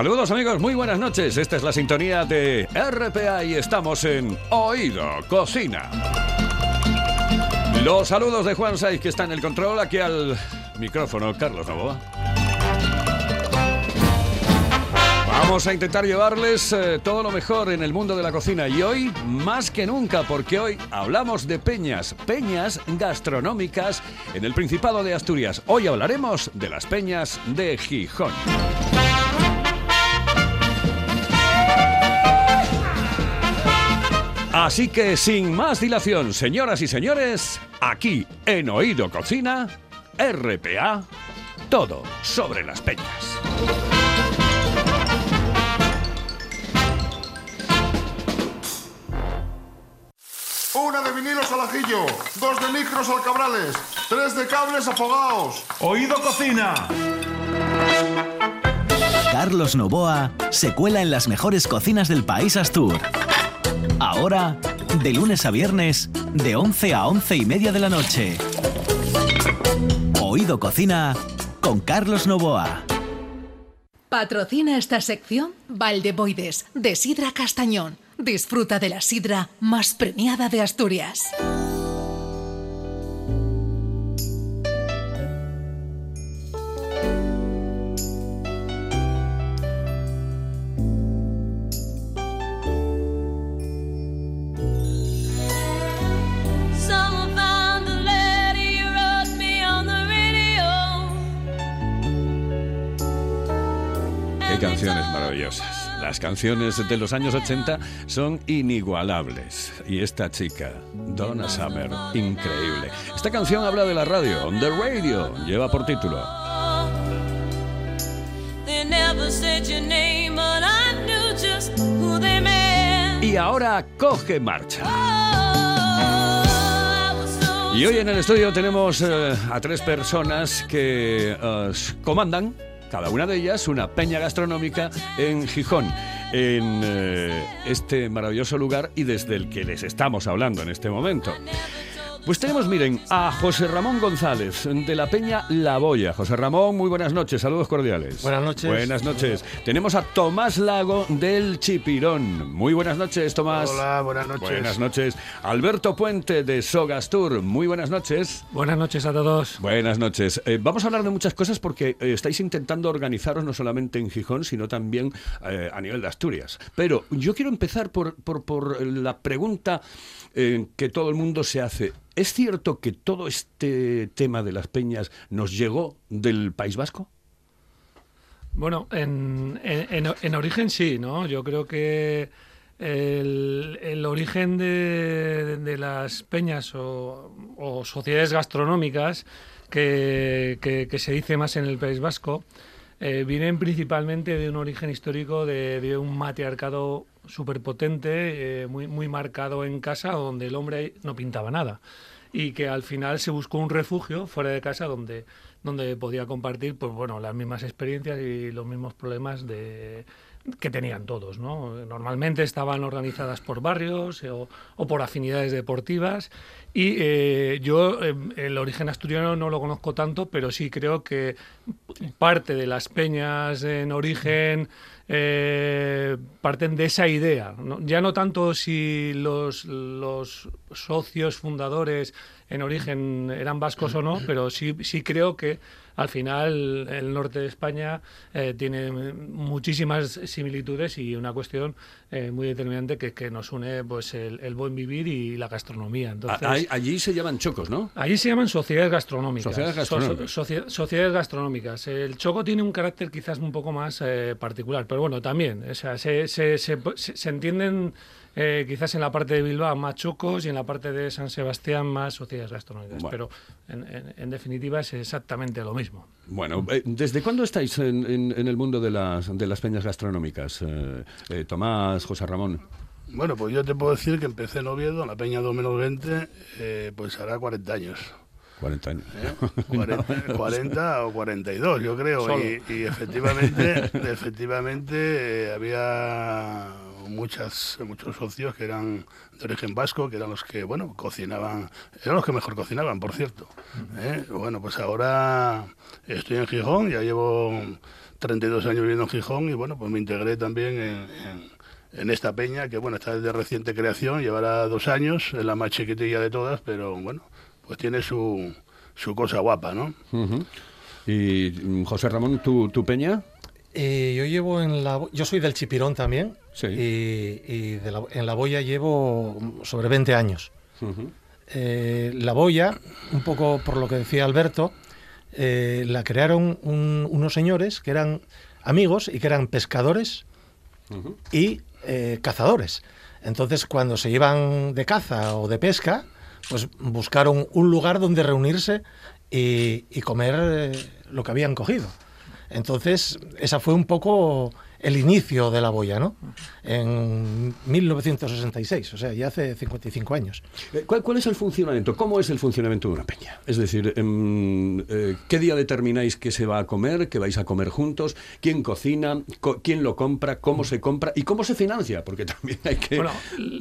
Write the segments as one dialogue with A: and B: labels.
A: Saludos amigos, muy buenas noches. Esta es la sintonía de RPA y estamos en Oído Cocina. Los saludos de Juan Saiz que está en el control, aquí al micrófono Carlos Novoa. Vamos a intentar llevarles eh, todo lo mejor en el mundo de la cocina y hoy más que nunca porque hoy hablamos de peñas, peñas gastronómicas en el Principado de Asturias. Hoy hablaremos de las peñas de Gijón. Así que sin más dilación, señoras y señores, aquí en Oído Cocina, RPA, todo sobre las peñas.
B: Una de vinilos al ajillo, dos de micros al cabrales, tres de cables afogados.
C: Oído Cocina.
D: Carlos Novoa se cuela en las mejores cocinas del país Astur. Ahora, de lunes a viernes, de 11 a 11 y media de la noche. Oído Cocina con Carlos Novoa.
E: Patrocina esta sección Valdeboides, de Sidra Castañón. Disfruta de la sidra más premiada de Asturias.
A: Las canciones de los años 80 son inigualables. Y esta chica, Donna Summer, increíble. Esta canción habla de la radio, on the radio, lleva por título. Y ahora coge marcha.
F: Oh,
A: Y hoy en el estudio tenemos eh, a tres personas que eh, comandan, cada una de ellas, una peña gastronómica en Gijón, en eh, este maravilloso lugar y desde el que les estamos hablando en este momento. Pues tenemos, miren, a José Ramón González de la Peña La Boya. José Ramón, muy buenas noches, saludos cordiales.
G: Buenas noches.
A: Buenas noches. Tenemos a Tomás Lago del Chipirón. Muy buenas noches, Tomás.
G: Hola, buenas noches.
A: Buenas noches. Alberto Puente de Sogastur. Muy buenas noches.
G: Buenas noches a todos.
A: Buenas noches. Eh, vamos a hablar de muchas cosas porque eh, estáis intentando organizaros no solamente en Gijón, sino también eh, a nivel de Asturias. Pero yo quiero empezar por, por- por la pregunta eh, que todo el mundo se hace. ¿Es cierto que todo este tema de las peñas nos llegó del País Vasco?
G: Bueno, en, en- en- en origen sí, ¿no? Yo creo que el, el origen de, de las peñas o, o sociedades gastronómicas que- que se dice más en el País Vasco eh, vienen principalmente de un origen histórico de, de un matriarcado superpotente, eh, muy, muy marcado en casa, donde el hombre no pintaba nada. Y que al final se buscó un refugio fuera de casa donde, donde podía compartir pues, bueno, las mismas experiencias y los mismos problemas de, que tenían todos. ¿no? Normalmente estaban organizadas por barrios eh, o, por afinidades deportivas. Y eh, yo eh, el origen asturiano no lo conozco tanto, pero sí creo que parte de las peñas en origen eh, parten de esa idea. ¿no? Ya no tanto si los, los socios fundadores en origen eran vascos o no, pero sí, sí creo que al final el norte de España eh, tiene muchísimas similitudes y una cuestión eh, muy determinante que, que nos une pues el, el buen vivir y la gastronomía. Entonces,
A: A- ahí- allí se llaman chocos, ¿no?
G: Allí se llaman sociedades gastronómicas.
A: Sociedades gastronómicas.
G: So- socie- sociedades gastronómicas. El choco tiene un carácter quizás un poco más eh, particular, pero bueno, también. O sea, se, se- se- se- se entienden eh, quizás en la parte de Bilbao más chocos y en la parte de San Sebastián más sociedades gastronómicas.
A: Bueno.
G: Pero en, en- en definitiva es exactamente lo mismo.
A: Bueno, eh, ¿desde cuándo estáis en, en- en el mundo de las, de las peñas gastronómicas? Eh, eh, Tomás, José Ramón.
C: Bueno, pues yo te puedo decir que empecé en Oviedo, en la Peña 2 menos 20, eh, pues hará 40 años.
A: 40 años.
C: ¿eh? 40, 40 o 42, yo creo. Y, y efectivamente, efectivamente eh, había muchas, muchos socios que eran de origen vasco, que eran los que, bueno, cocinaban, eran los que mejor cocinaban, por cierto. ¿eh? Bueno, pues ahora estoy en Gijón, ya llevo 32 años viviendo en Gijón y, bueno, pues me integré también en... en en esta peña, que bueno, está de reciente creación, llevará dos años, es la más chiquitilla de todas, pero bueno, pues tiene su, su cosa guapa, ¿no?
A: Y mm, José Ramón, ¿tu, tu peña?
H: Eh, yo llevo en la... Yo soy del Chipirón también.
A: Sí.
H: Y, y de la- en la boya llevo sobre 20 años. Eh, la boya, un poco por lo que decía Alberto, eh, la crearon un- unos señores que eran amigos y que eran pescadores y eh, cazadores. Entonces, cuando se iban de caza o de pesca, pues buscaron un lugar donde reunirse y, y comer eh, lo que habían cogido. Entonces, esa fue un poco el inicio de la boya, ¿no? En 1966, o sea, ya hace 55 años.
A: Eh, ¿Cuál, cuál es el funcionamiento? ¿Cómo es el funcionamiento de una peña? Es decir, em, eh, ¿qué día determináis que se va a comer, que vais a comer juntos? ¿Quién cocina? Co- ¿Quién lo compra? ¿Cómo se compra? ¿Y cómo se financia? Porque también hay que
G: Bueno,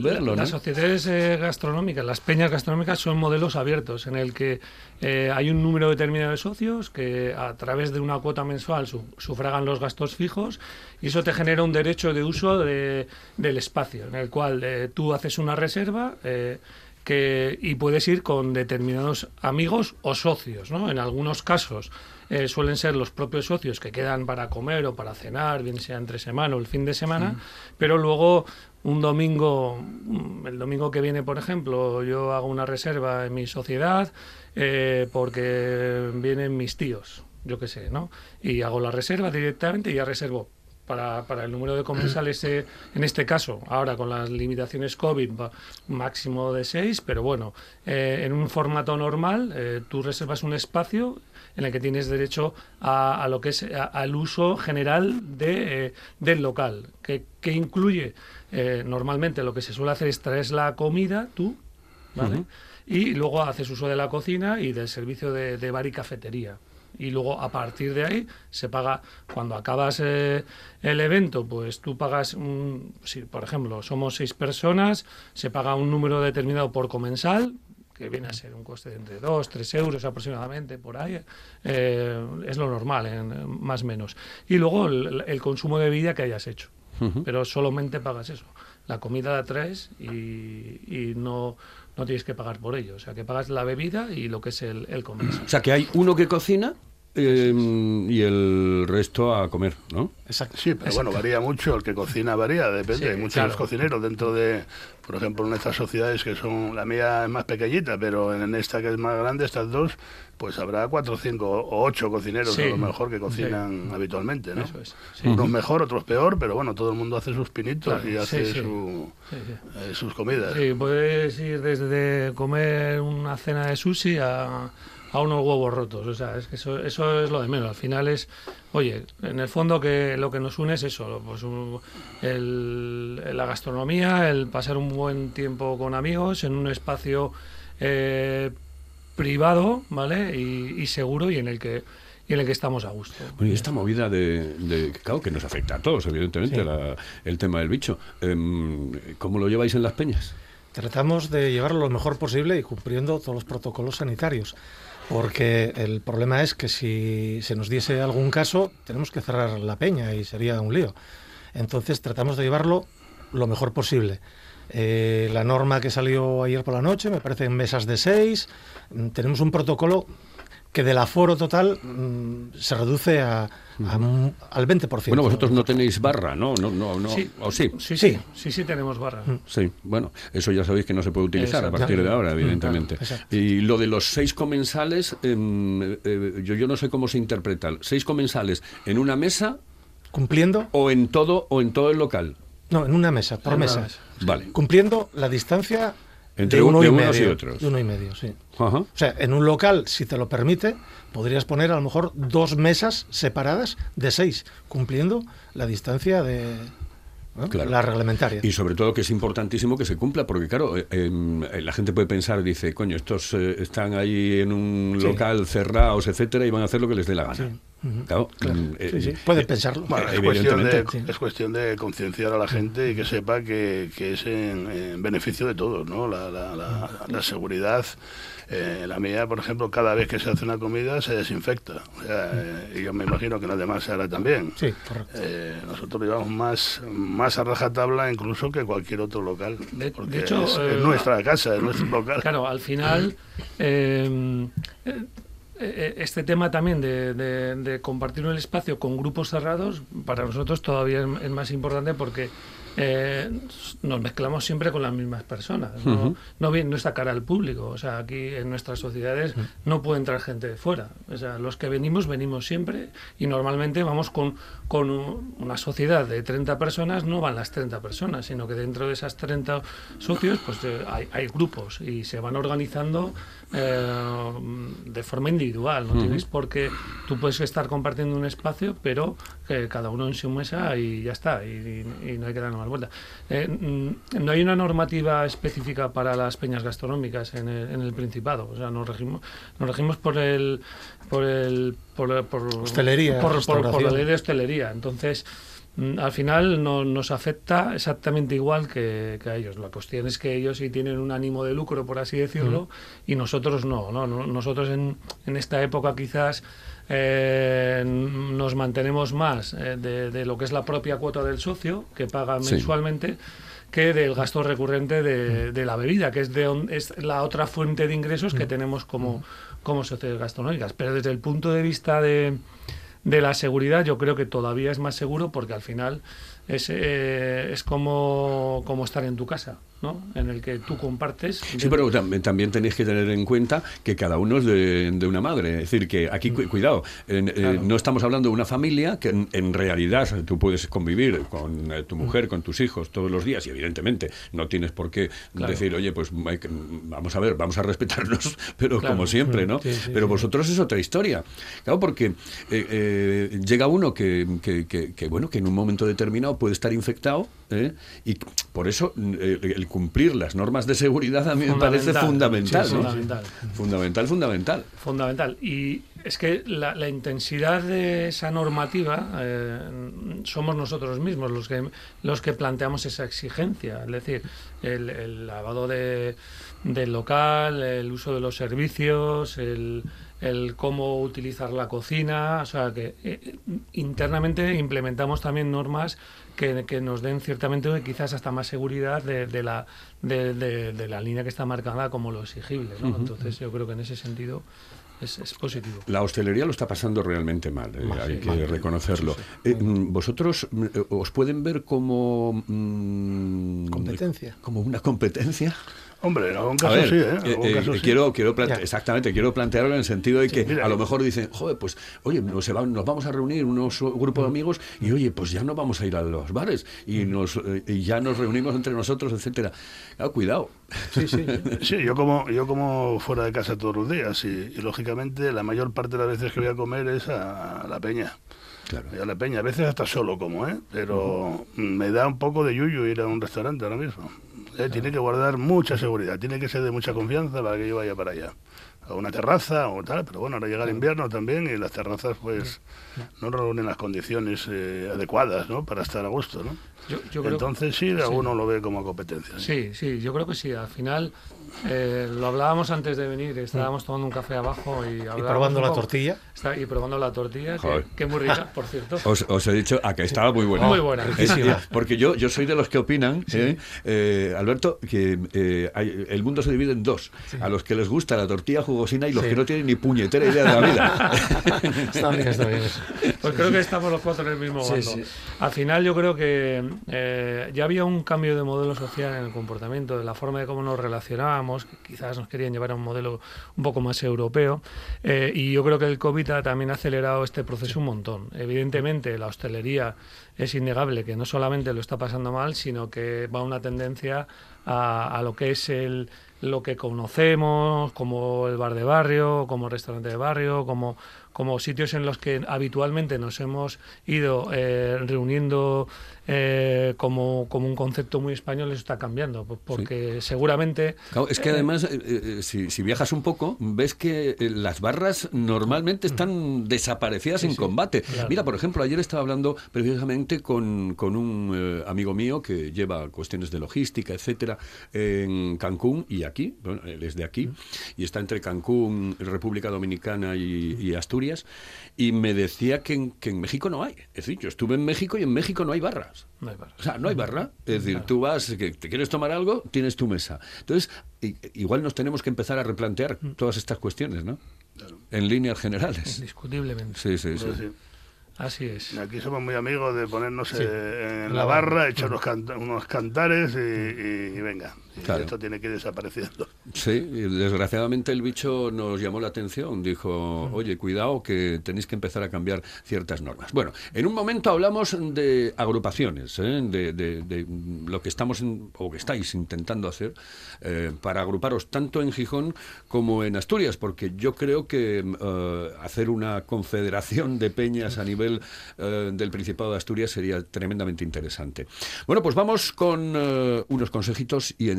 A: verlo, ¿no?
G: las sociedades eh, gastronómicas, las peñas gastronómicas son modelos abiertos en el que eh, hay un número determinado de socios que a través de una cuota mensual su- sufragan los gastos fijos y eso te genera un derecho de uso de- del espacio en el cual eh, tú haces una reserva eh, que, y puedes ir con determinados amigos o socios, ¿no? En algunos casos eh, suelen ser los propios socios que quedan para comer o para cenar, bien sea entre semana o el fin de semana, pero luego un domingo, mm, el domingo que viene, por ejemplo, yo hago una reserva en mi sociedad eh, porque vienen mis tíos, yo qué sé, ¿no? Y hago la reserva directamente y ya reservo para, para el número de comensales, eh, en este caso, ahora con las limitaciones COVID, máximo de seis, pero bueno, eh, en un formato normal, eh, tú reservas un espacio en el que tienes derecho a, a lo que es a- al uso general de, eh, del local, que, que incluye eh, normalmente lo que se suele hacer es traes la comida tú, ¿vale? Y luego haces uso de la cocina y del servicio de, de bar y cafetería. Y luego a partir de ahí se paga, cuando acabas eh, el evento, pues tú pagas, un, si por ejemplo somos seis personas, se paga un número determinado por comensal, que viene a ser un coste de entre 2, 3 euros aproximadamente, por ahí. eh, es lo normal, en, más o menos. Y luego el, el consumo de bebida que hayas hecho. Pero solamente pagas eso. La comida la traes y, y no, no tienes que pagar por ello. O sea, que pagas la bebida y lo que es el, el comensal.
A: O sea, que hay uno que cocina em, y el resto a comer, ¿no?
H: Exacto.
C: Sí, pero bueno, varía mucho, el que cocina varía, depende.
G: Sí,
C: Hay muchos
G: claro.
C: cocineros dentro de, por ejemplo, en estas sociedades que son, la mía es más pequeñita, pero en esta que es más grande, estas dos, pues habrá cuatro, cinco o ocho cocineros
G: Sí.
C: a lo mejor que cocinan habitualmente, ¿no?
G: Eso es, sí.
C: Unos mejor, otros peor, pero bueno, todo el mundo hace sus pinitos
G: Claro,
C: y hace
G: sí, sí.
C: su-
G: Sí, sí.
C: eh, sus comidas.
G: Sí, puedes ir desde comer una cena de sushi a, a unos huevos rotos. O sea, es que eso, eso es lo de menos. Al final es, oye, en el fondo que lo que nos une es eso, pues un- el- la gastronomía, el pasar un buen tiempo con amigos en un espacio eh, privado, ¿vale? Y, y seguro y en el que y en el que estamos a gusto.
A: Bueno, y esta movida de, de- claro, que nos afecta a todos, evidentemente,
H: Sí.
A: la- el tema del bicho. Em, ¿Cómo lo lleváis en las peñas?
H: Tratamos de llevarlo lo mejor posible y cumpliendo todos los protocolos sanitarios. Porque el problema es que si se nos diese algún caso, tenemos que cerrar la peña y sería un lío. Entonces tratamos de llevarlo lo mejor posible. Eh, la norma que salió ayer por la noche, me parece en mesas de seis. Mm, Tenemos un protocolo que del aforo total mm, se reduce a, a un- al 20%.
A: Bueno, vosotros no tenéis barra, ¿no? no, no, no
G: Sí.
A: ¿O sí?
G: Sí,
H: Sí.
G: sí, sí, sí tenemos barra.
A: Sí, bueno, eso ya sabéis que no se puede utilizar a partir de ahora, evidentemente.
H: Claro, exacto.
A: y lo de los seis comensales, em, eh, yo, yo no sé cómo se interpreta. ¿Seis comensales en una mesa
H: Cumpliendo,
A: o en todo o en todo el local?
H: no, en una mesa, por
G: En una
H: mesa.
G: mesa.
A: Vale.
H: Cumpliendo la distancia
A: Entre
H: de
A: un-
H: uno
A: de
H: y
A: unos
H: medio.
A: y otros.
H: De uno y medio, sí.
A: Ajá.
H: O sea, en un local, si te lo permite, podrías poner a lo mejor dos mesas separadas de seis, cumpliendo la distancia de ¿no?
A: Claro.
H: la reglamentaria.
A: Y sobre todo que es importantísimo que se cumpla, porque claro, eh, em, eh, la gente puede pensar, dice, coño, estos eh, están ahí en un
H: Sí.
A: local cerrados, etcétera, y van a hacer lo que les dé la gana. Claro,
H: Claro.
A: eh,
H: Sí, sí,
A: eh, eh,
H: pensarlo.
C: Bueno, es cuestión, de, es cuestión de concienciar a la gente y que sepa que, que es en, en beneficio de todos, ¿no? La, la- la- la seguridad, eh, la mía, por ejemplo, cada vez que se hace una comida se desinfecta. O sea, eh, y yo me imagino que las demás se hará también.
H: Sí, correcto.
C: Eh, nosotros llevamos más, más a rajatabla incluso que cualquier otro local.
G: De-
C: porque
G: de hecho,
C: es,
G: eh,
C: es nuestra casa, es nuestro local.
G: Claro, al final, eh, eh, eh, este tema también de, de- de compartir un espacio con grupos cerrados, para nosotros todavía es, más importante porque eh, nos mezclamos siempre con las mismas personas. No, no, bien- no está cara al público. O sea, aquí en nuestras sociedades no puede entrar gente de fuera. O sea, los que venimos, venimos siempre y normalmente vamos con, con un- una sociedad de 30 personas, no van las 30 personas, sino que dentro de esas 30 socios pues eh, hay, hay grupos y se van organizando eh, de forma individual. No tienes por qué, tú puedes estar compartiendo un espacio, pero que cada uno en su mesa y ya está, y, y- y no hay que dar más vuelta. Eh, mm, no hay una normativa específica para las peñas gastronómicas en el, en el Principado, o sea, nos regimos, nos regimos por el por el por, por-
H: Hostelería,
G: por, por- por la ley de hostelería. Entonces, al final no, nos afecta exactamente igual que, que a ellos. La cuestión es que ellos sí tienen un ánimo de lucro, por así decirlo, y nosotros no. ¿no? No- Nosotros en, en esta época quizás eh, nos mantenemos más eh, de, de lo que es la propia cuota del socio, que paga
A: Sí.
G: mensualmente, que del gasto recurrente de, de la bebida, que es, de, es la otra fuente de ingresos que tenemos como, como sociedades gastronómicas. Pero desde el punto de vista de, de la seguridad, yo creo que todavía es más seguro porque al final es, eh, es como, como estar en tu casa, ¿no? En el que tú compartes.
A: Sí, pero tam- también tenéis que tener en cuenta que cada uno es de, de una madre. Es decir, que aquí, cu- cuidado, en- eh, no estamos hablando de una familia que en, en realidad tú puedes convivir con eh, tu mujer, con tus hijos todos los días y evidentemente no tienes por qué
G: Claro.
A: decir, oye, pues que- vamos a ver, vamos a respetarnos, pero
G: Claro.
A: como siempre, ¿no?
H: Sí, sí,
A: pero vosotros es otra historia. Claro, porque eh, llega uno que, que- que- que, bueno, que en un momento determinado puede estar infectado ¿eh? y por eso eh, el cumplir las normas de seguridad a mí me parece fundamental,
G: Sí,
A: ¿no?
G: fundamental.
A: Fundamental, fundamental.
G: Fundamental. Y es que la, la intensidad de esa normativa eh, somos nosotros mismos los que, los que planteamos esa exigencia. Es decir, el, el lavado de, del local, el uso de los servicios, el, el cómo utilizar la cocina. O sea, que eh, internamente implementamos también normas que, que nos den ciertamente quizás hasta más seguridad de, de la, de, de- de la línea que está marcada como lo exigible. ¿no? Entonces yo creo que en ese sentido es, es positivo.
A: La hostelería lo está pasando realmente mal, eh,
H: Mal,
A: hay
H: sí,
A: que
H: mal.
A: reconocerlo. Eh, mm, ¿Vosotros mm, eh, os pueden ver como... mm,
H: Competencia.
A: Como una competencia?
C: Hombre, en algún caso
A: ver,
C: sí, ¿eh? En
A: eh,
C: algún
A: eh,
C: caso sí.
A: quiero, quiero plante-
H: Ya.
A: exactamente, quiero plantearlo en el sentido de que
C: mira,
A: a lo
C: eh.
A: mejor dicen, joder, pues, oye, nos, se va- nos vamos a reunir unos grupos de amigos y oye, pues ya no vamos a ir a los bares y, nos, eh, y ya nos reunimos entre nosotros, etcétera. Claro, cuidado.
H: Sí, sí.
C: Sí, yo como, yo como fuera de casa todos los días y, y, lógicamente la mayor parte de las veces que voy a comer es a, la peña.
A: Claro.
C: Voy a la peña, a veces hasta solo como, ¿eh? Pero me da un poco de yuyu ir a un restaurante ahora mismo. Eh, Tiene que guardar mucha seguridad, tiene que ser de mucha confianza para que yo vaya para allá. A una terraza o tal, pero bueno, ahora llega el invierno también y las terrazas pues no reúnen las condiciones eh, adecuadas, ¿no? Para estar a gusto, ¿no?
G: Yo, yo creo-
C: Entonces sí,
G: sí.
C: alguno lo ve como competencia.
G: Sí, sí, yo creo que sí. Al final, eh, lo hablábamos antes de venir, estábamos tomando un café abajo y,
H: Y
G: hablábamos
H: probando la tortilla.
G: Está- y probando la tortilla, que, muy rica, por cierto.
A: Os, os he dicho a que estaba muy buena.
G: Muy buena.
A: Porque yo, yo soy de los que opinan, ¿eh? Eh, Alberto, que eh, hay- el mundo se divide en dos. A los que les gusta la tortilla jugosina y los
H: Sí.
A: que no tienen ni puñetera idea de la vida.
H: Está bien, está bien.
G: Pues creo que estamos los cuatro en el mismo bando.
H: sí.
G: Al final yo creo que eh, ya había un cambio de modelo social en el comportamiento, de la forma de cómo nos relacionábamos, quizás nos querían llevar a un modelo un poco más europeo, eh, y yo creo que el COVID ha también ha acelerado este proceso un montón. Evidentemente la hostelería es innegable que no solamente lo está pasando mal, sino que va una tendencia a, a lo que es el, lo que conocemos, como el bar de barrio, como el restaurante de barrio, como, como sitios en los que habitualmente nos hemos ido eh, reuniendo eh, como, como un concepto muy español, eso está cambiando, pues porque seguramente...
A: Claro, es que además, eh, eh, si, si viajas un poco, ves que las barras normalmente están desaparecidas en combate.
G: claro.
A: Mira, por ejemplo, ayer estaba hablando precisamente con, con un amigo mío que lleva cuestiones de logística, etcétera, en Cancún y aquí, bueno, él es de aquí, y está entre Cancún, República Dominicana y, y Asturias, y me decía que en, que en México no hay. Es decir, yo estuve en México y en México no hay barras.
G: No hay barras.
A: O sea, no hay barra. Es decir, tú vas, que te quieres tomar algo, tienes tu mesa. Entonces, igual nos tenemos que empezar a replantear todas estas cuestiones, ¿no? En líneas generales.
G: Indiscutiblemente.
A: Sí, sí, sí.
C: Pues sí.
G: Así es.
C: Aquí somos muy amigos de ponernos eh, en
H: la
C: la barra, echar unos, canta- unos cantares y, y- y venga.
A: Claro.
C: esto tiene que ir desapareciendo.
A: Sí, desgraciadamente el bicho nos llamó la atención. Dijo, oye, cuidado que tenéis que empezar a cambiar ciertas normas. Bueno, en un momento hablamos de agrupaciones, ¿eh? de, de- de lo que estamos en- o que estáis intentando hacer eh, para agruparos tanto en Gijón como en Asturias, porque yo creo que eh, hacer una confederación de peñas a nivel del Principado de Asturias sería tremendamente interesante. Bueno, pues vamos con unos consejitos y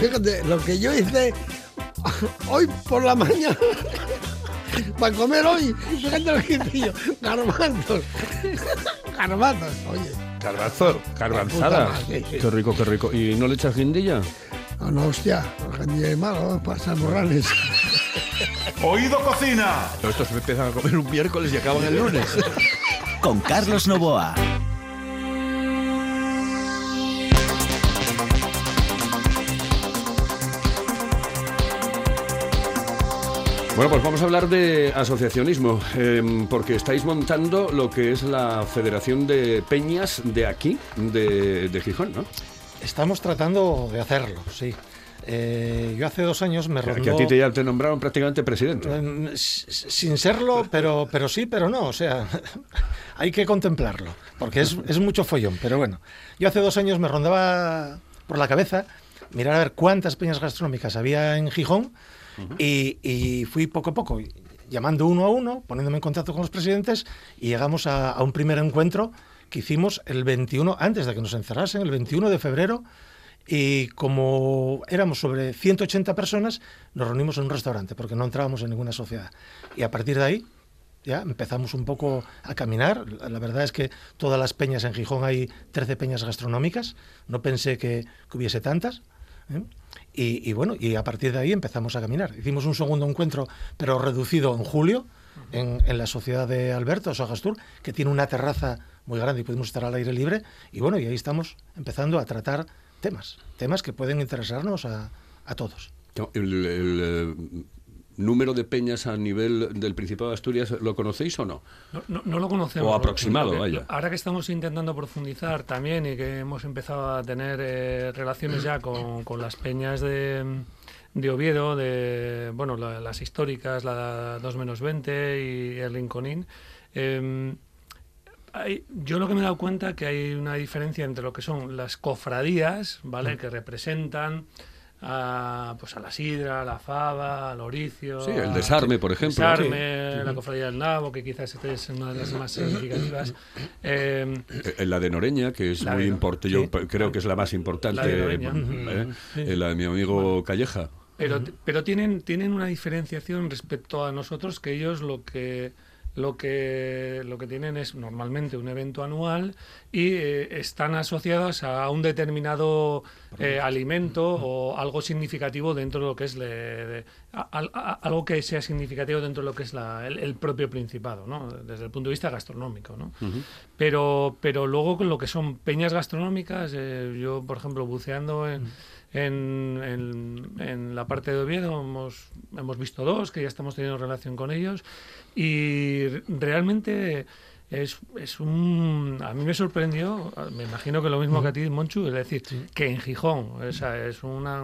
I: Fíjate, lo que yo hice hoy por la mañana para comer hoy, fíjate lo que hice yo, garbanzos, garbanzos, oye.
A: Carbazo,
I: carbanzada. madre.
A: Qué rico, qué rico. ¿Y no le echas guindilla?
I: No, no, hostia, gente malo, pasar morrales.
B: Oído Cocina.
A: Estos empiezan a comer un miércoles y acaban el lunes.
D: Con Carlos Novoa.
A: Bueno, pues vamos a hablar de asociacionismo, em, porque estáis montando lo que es la Federación de Peñas de aquí, de, de Gijón, ¿no?
H: Estamos tratando de hacerlo, sí. Eh, yo hace dos años me rondó...
A: que a ti te, ya te nombraron prácticamente presidente.
H: S- Sin serlo, pero, pero sí, pero no. O sea, hay que contemplarlo, porque es, es mucho follón. Pero bueno, yo hace dos años me rondaba por la cabeza mirar a ver cuántas peñas gastronómicas había en Gijón y, fui poco a poco llamando uno a uno, poniéndome en contacto con los presidentes y llegamos a, un primer encuentro que hicimos el 21, antes de que nos encerrasen, el 21 de febrero. Y como éramos sobre 180 personas, nos reunimos en un restaurante porque no entrábamos en ninguna sociedad. Y a partir de ahí ya empezamos un poco a caminar. La verdad es que todas las peñas en Gijón hay 13 peñas gastronómicas. No pensé que hubiese tantas. ¿Eh? Y, bueno, y a partir de ahí empezamos a caminar. Hicimos un segundo encuentro, pero reducido en julio, en, la sociedad de Alberto, Sogastur, que tiene una terraza muy grande y pudimos estar al aire libre. Y bueno, y ahí estamos empezando a tratar temas, temas que pueden interesarnos a, a todos.
A: El, número de peñas a nivel del Principado de Asturias, ¿lo conocéis o no?
G: No, no- no lo conocemos.
A: O aproximado, vaya.
G: Ahora que estamos intentando profundizar también y que hemos empezado a tener eh, relaciones ya con, con las peñas de, de Oviedo, de bueno la- las históricas, la 2 menos 20 y el Rinconín, eh, hay- yo lo que me he dado cuenta que hay una diferencia entre lo que son las cofradías, ¿vale? Que representan a, pues a la sidra, a la fava, al oricio.
A: Sí, el
G: a-
A: desarme, por ejemplo.
G: Desarme,
A: Sí.
G: la cofradía del nabo, que quizás esta es una de las más significativas. Eh,
A: Eh, La de Noreña, que es muy importante, yo creo que es la más importante.
G: La de Noreña.
A: eh.
G: Sí.
A: eh, La de mi amigo Calleja.
G: Pero, pero tienen, tienen una diferenciación respecto a nosotros que ellos lo que lo que lo que tienen es normalmente un evento anual y eh, están asociados a un determinado eh, alimento o algo significativo dentro de lo que es le- de- a- algo que sea significativo dentro de lo que es la- el, el propio principado ¿no? desde el punto de vista gastronómico ¿no? pero pero luego con lo que son peñas gastronómicas eh, yo por ejemplo buceando en, en, en- en la parte de Oviedo hemos, hemos visto dos que ya estamos teniendo relación con ellos y realmente es, es un a mí me sorprendió me imagino que lo mismo que a ti Monchu es decir que en Gijón o sea, es una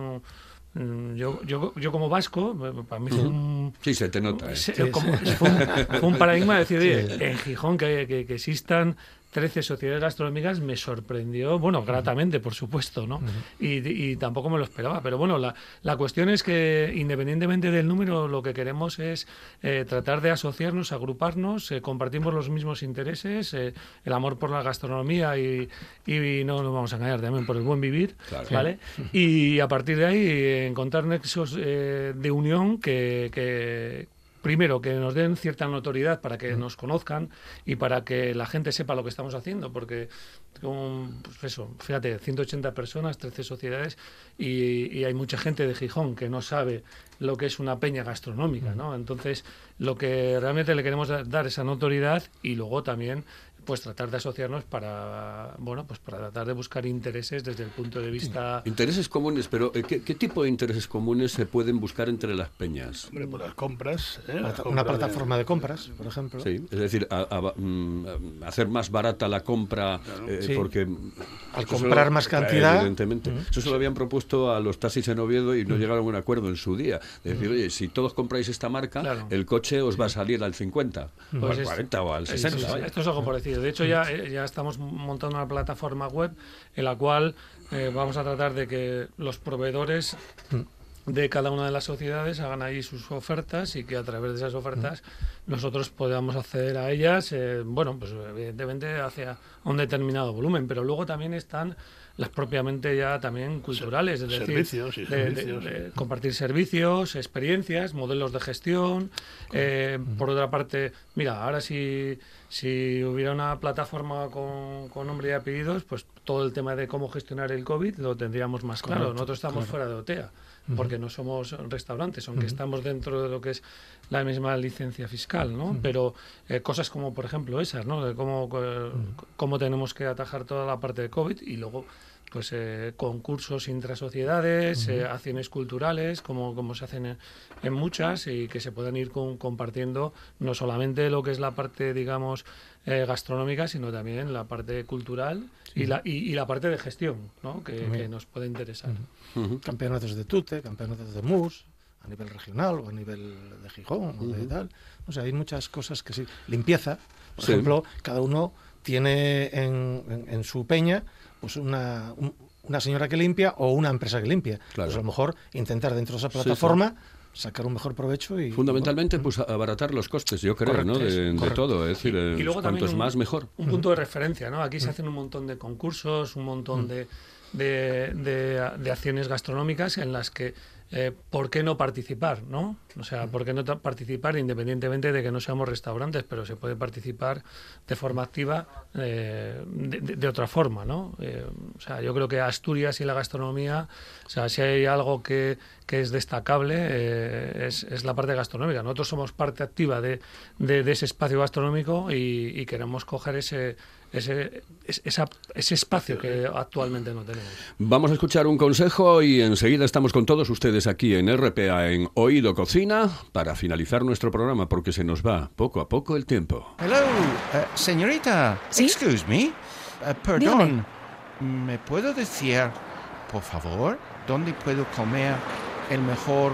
G: mm, yo, yo, yo como vasco, para mí fue un,
A: Sí, se te nota. ¿eh?
G: se- como- fue, un, fue un paradigma de decir, oye,
H: Sí.
G: en Gijón que, que- que existan 13 sociedades gastronómicas me sorprendió, bueno, gratamente, por supuesto, ¿no? y, y tampoco me lo esperaba. Pero bueno, la, la cuestión es que independientemente del número, lo que queremos es eh, tratar de asociarnos, agruparnos, eh, compartimos los mismos intereses, eh, el amor por la gastronomía y, y no nos vamos a engañar también por el buen vivir,
A: Claro.
G: ¿vale? Y a partir de ahí encontrar nexos de unión que, que, primero, que nos den cierta notoriedad para que nos conozcan y para que la gente sepa lo que estamos haciendo, porque pues eso, fíjate, 180 personas, 13 sociedades y, y hay mucha gente de Gijón que no sabe lo que es una peña gastronómica, ¿no? Entonces, lo que realmente le queremos da- dar esa notoriedad y luego también pues tratar de asociarnos para bueno pues para tratar de buscar intereses desde el punto de vista
A: Intereses comunes, pero eh, ¿qué, qué tipo de intereses comunes se pueden buscar entre las peñas?
C: Hombre, por las compras. ¿eh? Las
H: Una
C: compras
H: plataforma de compras, por ejemplo.
A: Sí, es decir, a- a- mm, a hacer más barata la compra, eh,
H: Sí.
A: porque
H: Al comprar
A: lo-
H: más cantidad.
A: Evidentemente. Eso se lo habían propusto a los taxis en Oviedo y no llegaron a un acuerdo en su día. De decir, oye, si todos compráis esta marca,
G: Claro.
A: el coche os va a salir al 50, o
G: Pues
A: al
G: es-
A: 40 o al
G: Sí,
A: 60.
G: sí, sí.
A: vaya.
G: Esto es algo parecido. De hecho, ya, eh, ya estamos montando una plataforma web en la cual eh, vamos a tratar de que los proveedores de cada una de las sociedades hagan ahí sus ofertas y que a través de esas ofertas nosotros podamos acceder a ellas, eh, bueno, pues evidentemente hacia un determinado volumen, pero luego también están las propiamente ya también culturales, es decir,
C: servicios y
G: de- de-
C: servicios.
G: de compartir servicios, experiencias, modelos de gestión. Eh, por otra parte, mira, ahora si, si hubiera una plataforma con, con nombre y apellidos, pues todo el tema de cómo gestionar el COVID lo tendríamos más claro. Nosotros estamos
H: claro.
G: fuera de OTEA, porque no somos restaurantes, aunque estamos dentro de lo que es la misma licencia fiscal, ¿no? Pero eh, cosas como, por ejemplo, esas, ¿no? De cómo, eh, cómo tenemos que atajar toda la parte de COVID y luego pues eh, concursos intrasociedades, eh, acciones culturales, como, como se hacen en, en muchas, y que se puedan ir con- compartiendo no solamente lo que es la parte, digamos, eh, gastronómica, sino también la parte cultural y, la, y, y la parte de gestión, ¿no? que, que nos puede interesar.
H: Campeonatos de tute, campeonatos de mus, a nivel regional o a nivel de Gijón o de tal. O sea, hay muchas cosas que sí. Limpieza, por
A: Sí.
H: ejemplo, cada uno tiene en, en- en su peña pues una, un- una señora que limpia o una empresa que limpia.
A: Claro.
H: Pues a lo mejor intentar dentro de esa
A: Sí, sí.
H: plataforma sacar un mejor provecho y
A: Fundamentalmente, pues a- abaratar los costes, yo creo,
H: Correcto,
A: ¿no? De, todo, es decir,
G: Y luego también
A: cuantos
G: un-
A: más, mejor.
G: Un punto de referencia, ¿no? Aquí se hacen un montón de concursos, un montón de, de, de- de acciones gastronómicas en las que eh, ¿por qué no participar, no? O sea, ¿por qué no participar independientemente de que no seamos restaurantes, pero se puede participar de forma activa eh, de otra forma, ¿no? Eh, o sea, yo creo que Asturias y la gastronomía, o sea, si hay algo que, que es destacable eh, es, es la parte gastronómica. Nosotros somos parte activa de, de- de ese espacio gastronómico y, y queremos coger ese ese, ese espacio que actualmente no tenemos.
A: Vamos a escuchar un consejo y enseguida estamos con todos ustedes aquí en RPA en Oído Cocina para finalizar nuestro programa porque se nos va poco a poco el tiempo.
J: Hello, eh, señorita.
E: ¿Sí?
J: Excuse me. Eh, perdón. ¿Me puedo decir, por favor, dónde puedo comer el mejor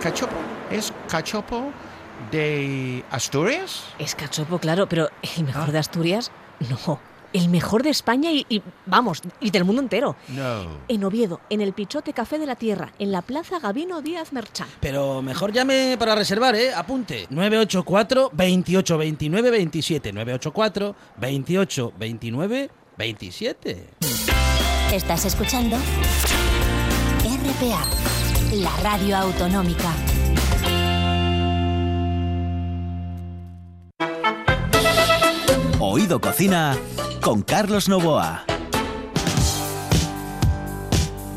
J: cachopo? ¿Es cachopo de Asturias?
K: Es cachopo, claro, pero el mejor
J: Ah.
K: de Asturias, no. El mejor de España y, y, vamos, y del mundo entero.
J: No.
K: En Oviedo, en el Pichote Café de la Tierra, en la Plaza Gabino Díaz Merchán.
L: Pero mejor llame para reservar, ¿eh? Apunte. 984 28 29 27. 984 28 29 27.
M: Estás escuchando RPA, la radio autonómica.
D: Oído Cocina con Carlos Novoa.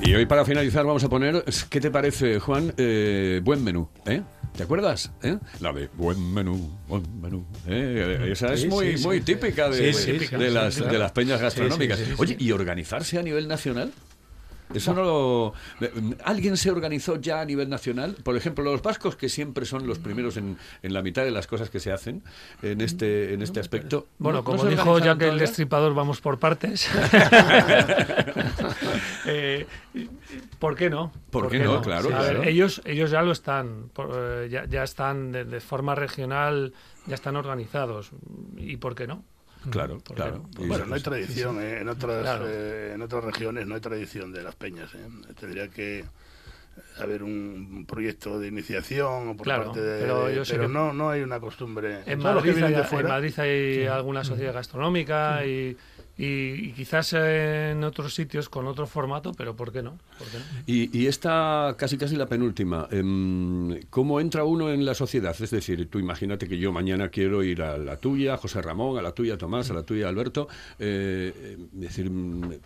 A: Y hoy para finalizar vamos a poner, ¿qué te parece, Juan? Eh, buen menú, ¿eh? ¿Te acuerdas? ¿Eh? La de buen menú, buen menú. ¿eh? Esa es
H: Sí,
A: muy,
H: sí, sí.
A: muy típica de, de
H: típica,
A: las,
H: sí, claro.
A: de las peñas gastronómicas.
H: Sí, sí, sí,
A: Oye. ¿y organizarse a nivel nacional? Eso no lo... ¿Alguien se organizó ya a nivel nacional? Por ejemplo, los vascos, que siempre son los primeros en, en la mitad de las cosas que se hacen en este, en este aspecto.
G: Bueno,
A: ¿no- no
G: como dijo ya que el destripador vamos por partes. Eh, ¿Por qué no?
A: ¿Por qué no? Claro,
G: A ver, ellos, ellos ya lo están, eh, ya, ya están de, de forma regional, ya están organizados. ¿Y por qué no?
A: Claro,
G: ¿Por qué
A: claro.
C: Bueno, no hay tradición. eh, En, otras,
G: Claro.
C: eh, en otras regiones no hay tradición de las peñas. eh. Tendría que haber un proyecto de iniciación o por
G: Claro,
C: parte de...
G: pero yo sé que-
C: no, no hay una costumbre.
G: En Madrid, hay,
C: de
G: en Madrid hay alguna sociedad gastronómica y, y- y quizás en otros sitios con otro formato, pero ¿por qué no? ¿Por qué no?
A: Y, y esta casi casi la penúltima. em, ¿Cómo entra uno en la sociedad? Es decir, tú imagínate que yo mañana quiero ir a la tuya, José Ramón, a la tuya Tomás, a la tuya Alberto. eh, es decir,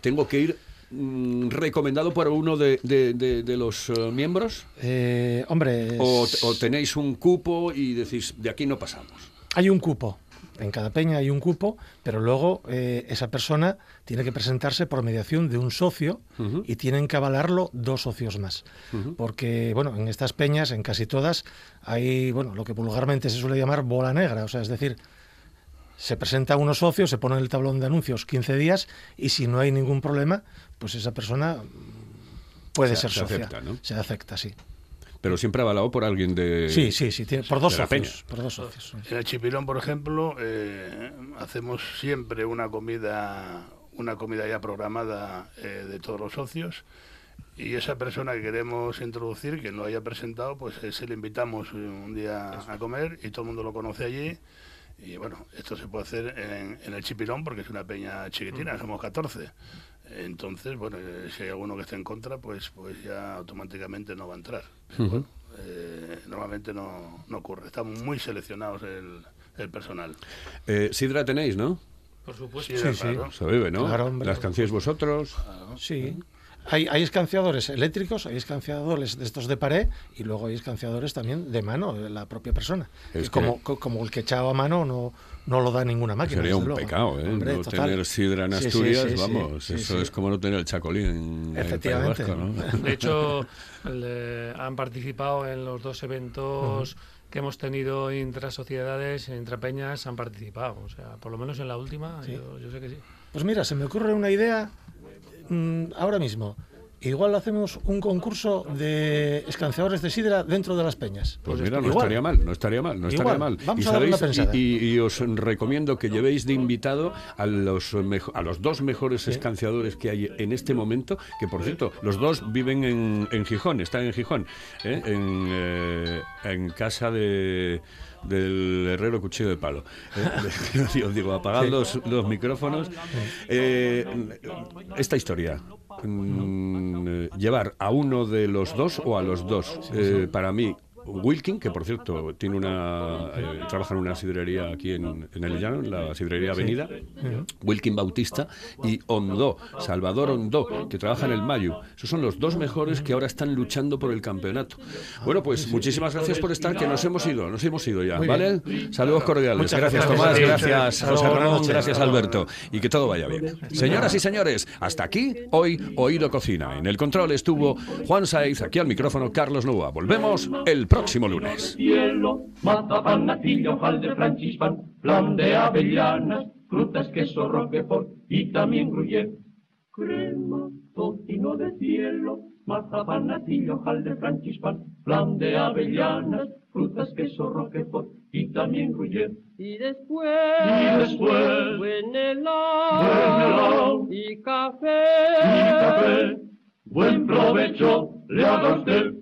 A: tengo que ir mm, recomendado por uno de, de- de- de los eh, miembros.
H: Eh, hombre,
A: o tenéis un cupo y decís, de aquí no pasamos.
H: hay un cupo. En cada peña hay un cupo, pero luego eh, esa persona tiene que presentarse por mediación de un socio y tienen que avalarlo dos socios más. Porque, bueno, en estas peñas, en casi todas, hay, bueno, lo que vulgarmente se suele llamar bola negra. O sea, es decir, se presenta uno socio, se pone en el tablón de anuncios 15 días y si no hay ningún problema, pues esa persona puede
A: Se-
H: ser
A: se
H: socia.
A: acepta, ¿no?
H: Se acepta, sí.
A: Pero siempre avalado por alguien de.
H: Sí, sí, sí, tiene- por dos socios. Por dos socios.
C: En el Chipirón, por ejemplo, eh, hacemos siempre una comida, una comida ya programada eh, de todos los socios. Y esa persona que queremos introducir, que no haya presentado, pues eh, se le invitamos un día a comer y todo el mundo lo conoce allí. Y bueno, esto se puede hacer en, en el Chipirón porque es una peña chiquitina, somos 14. Entonces, bueno, eh, si hay alguno que esté en contra, pues, pues ya automáticamente no va a entrar. Bueno, eh, normalmente no, no ocurre. Estamos muy seleccionados el, el personal.
A: Eh, Sidra tenéis, ¿no?
G: Por supuesto.
C: Sí, claro.
A: Se bebe, ¿no?
H: Claro, hombre.
A: Las cancéis vosotros.
H: Sí. Hay, hay escanciadores eléctricos, hay escanciadores de estos de pared y luego hay escanciadores también de mano, de la propia persona.
A: Es
H: Y como, co- como el que echaba a mano no, no lo da ninguna máquina.
A: Sería un
H: luego.
A: pecado, ¿eh?
H: Hombre,
A: no
H: total.
A: tener sidra en
H: Sí, sí,
A: Asturias,
H: sí, sí,
A: vamos,
H: sí,
A: eso
H: sí.
A: es como no tener el chacolín en el País
H: Efectivamente.
A: Vasco, ¿no?
G: De hecho, le- han participado en los dos eventos que hemos tenido entre sociedades, entre peñas, han participado. O sea, por lo menos en la última,
H: Sí.
G: yo, yo sé que sí.
H: Pues mira, se me ocurre una idea ahora mismo. Igual hacemos un concurso de escanciadores de sidra dentro de las peñas.
A: Pues mira, no
H: Igual.
A: estaría mal, no estaría mal, no estaría
H: Igual.
A: mal.
H: Vamos
A: y,
H: a darle una
A: sabéis-
H: pensada.
A: y, y- y os recomiendo que llevéis de invitado a los, mejo- a los dos mejores escanciadores que hay en este momento, que por cierto, los dos viven en, en Gijón, están en Gijón, ¿eh? en, eh, en casa de del herrero cuchillo de palo. ¿eh? Yo digo, apagad los, los micrófonos. Eh, esta historia, mm, eh, llevar a uno de los dos o a los dos, eh, para mí, Wilkin, que por cierto tiene una eh, trabaja en una sidrería aquí en, en el llano, en la sidrería Avenida, Wilkin Bautista, y Ondó, Salvador Ondó, que trabaja en el Mayo. Esos son los dos mejores que ahora están luchando por el campeonato. Bueno, pues muchísimas gracias por estar, que nos hemos ido, nos hemos ido ya,
H: Muy
A: ¿vale? Saludos cordiales.
H: Muchas
A: gracias. Tomás, gracias. José Ramón, gracias, Alberto. Y que todo vaya bien. Señoras y señores, hasta aquí hoy Oído Cocina. En el control estuvo Juan Saiz, aquí al micrófono Carlos Nua. Volvemos el próximo lunes.
N: cielo, mazapán, natilla, hojaldre, francispan, plan de avellanas, frutas, queso, roquefort y también gruyère. Crema, tocino de cielo, mazapán, natilla, hojaldre, francispan, flan de avellanas, frutas, queso, roquefort y también gruyère.
F: Y después,
N: Y después,
F: buen
N: buen
F: helado,
N: helado
F: y café.
N: Y café, buen provecho le haga usted.